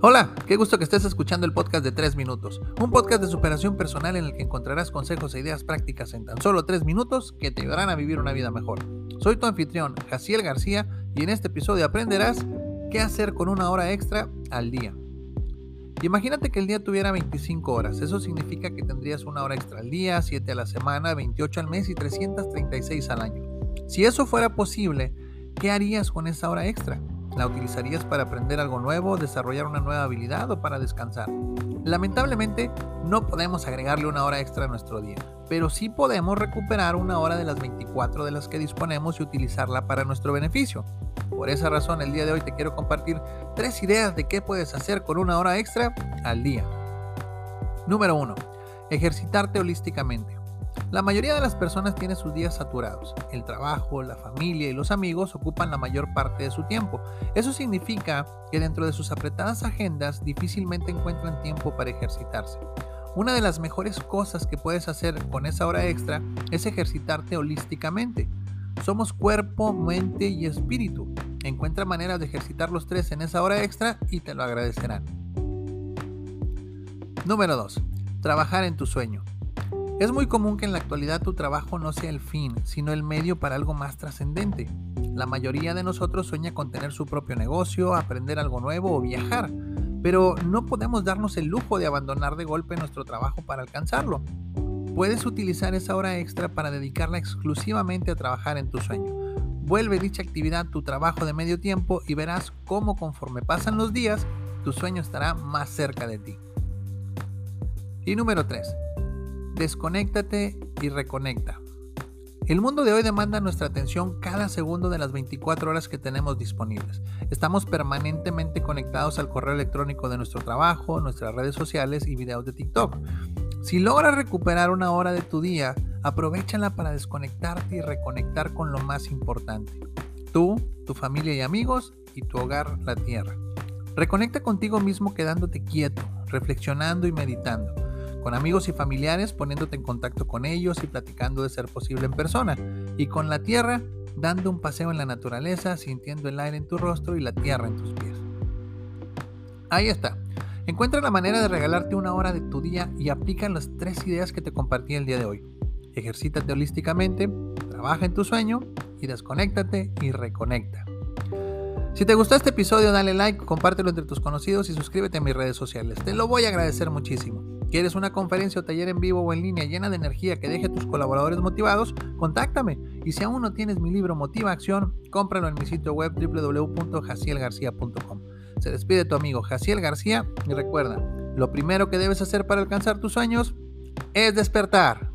Hola, qué gusto que estés escuchando el podcast de 3 minutos, un podcast de superación personal en el que encontrarás consejos e ideas prácticas en tan solo 3 minutos que te ayudarán a vivir una vida mejor. Soy tu anfitrión, Jaciel García, y en este episodio aprenderás qué hacer con una hora extra al día. imagínate que el día tuviera 25 horas, eso significa que tendrías una hora extra al día, 7 a la semana, 28 al mes y 336 al año. Si eso fuera posible, ¿qué harías con esa hora extra? ¿La utilizarías para aprender algo nuevo, desarrollar una nueva habilidad o para descansar? Lamentablemente no podemos agregarle una hora extra a nuestro día, pero sí podemos recuperar una hora de las 24 de las que disponemos y utilizarla para nuestro beneficio. Por esa razón el día de hoy te quiero compartir tres ideas de qué puedes hacer con una hora extra al día. Número 1. Ejercitarte holísticamente. La mayoría de las personas tiene sus días saturados. El trabajo, la familia y los amigos ocupan la mayor parte de su tiempo. Eso significa que dentro de sus apretadas agendas difícilmente encuentran tiempo para ejercitarse. Una de las mejores cosas que puedes hacer con esa hora extra es ejercitarte holísticamente. Somos cuerpo, mente y espíritu. Encuentra maneras de ejercitar los tres en esa hora extra y te lo agradecerán. Número 2. Trabajar en tu sueño. Es muy común que en la actualidad tu trabajo no sea el fin, sino el medio para algo más trascendente. La mayoría de nosotros sueña con tener su propio negocio, aprender algo nuevo o viajar, pero no podemos darnos el lujo de abandonar de golpe nuestro trabajo para alcanzarlo. Puedes utilizar esa hora extra para dedicarla exclusivamente a trabajar en tu sueño. Vuelve dicha actividad tu trabajo de medio tiempo y verás cómo conforme pasan los días, tu sueño estará más cerca de ti. Y número 3 desconéctate y reconecta. El mundo de hoy demanda nuestra atención cada segundo de las 24 horas que tenemos disponibles. Estamos permanentemente conectados al correo electrónico de nuestro trabajo, nuestras redes sociales y videos de TikTok. Si logras recuperar una hora de tu día, aprovechala para desconectarte y reconectar con lo más importante. Tú, tu familia y amigos y tu hogar, la tierra. Reconecta contigo mismo quedándote quieto, reflexionando y meditando con amigos y familiares poniéndote en contacto con ellos y platicando de ser posible en persona, y con la tierra dando un paseo en la naturaleza, sintiendo el aire en tu rostro y la tierra en tus pies. Ahí está. Encuentra la manera de regalarte una hora de tu día y aplica las tres ideas que te compartí el día de hoy. Ejercítate holísticamente, trabaja en tu sueño y desconéctate y reconecta. Si te gustó este episodio, dale like, compártelo entre tus conocidos y suscríbete a mis redes sociales. Te lo voy a agradecer muchísimo. ¿Quieres una conferencia o taller en vivo o en línea llena de energía que deje a tus colaboradores motivados? Contáctame. Y si aún no tienes mi libro Motiva Acción, cómpralo en mi sitio web www.jacielgarcía.com. Se despide tu amigo Jaciel García y recuerda, lo primero que debes hacer para alcanzar tus sueños es despertar.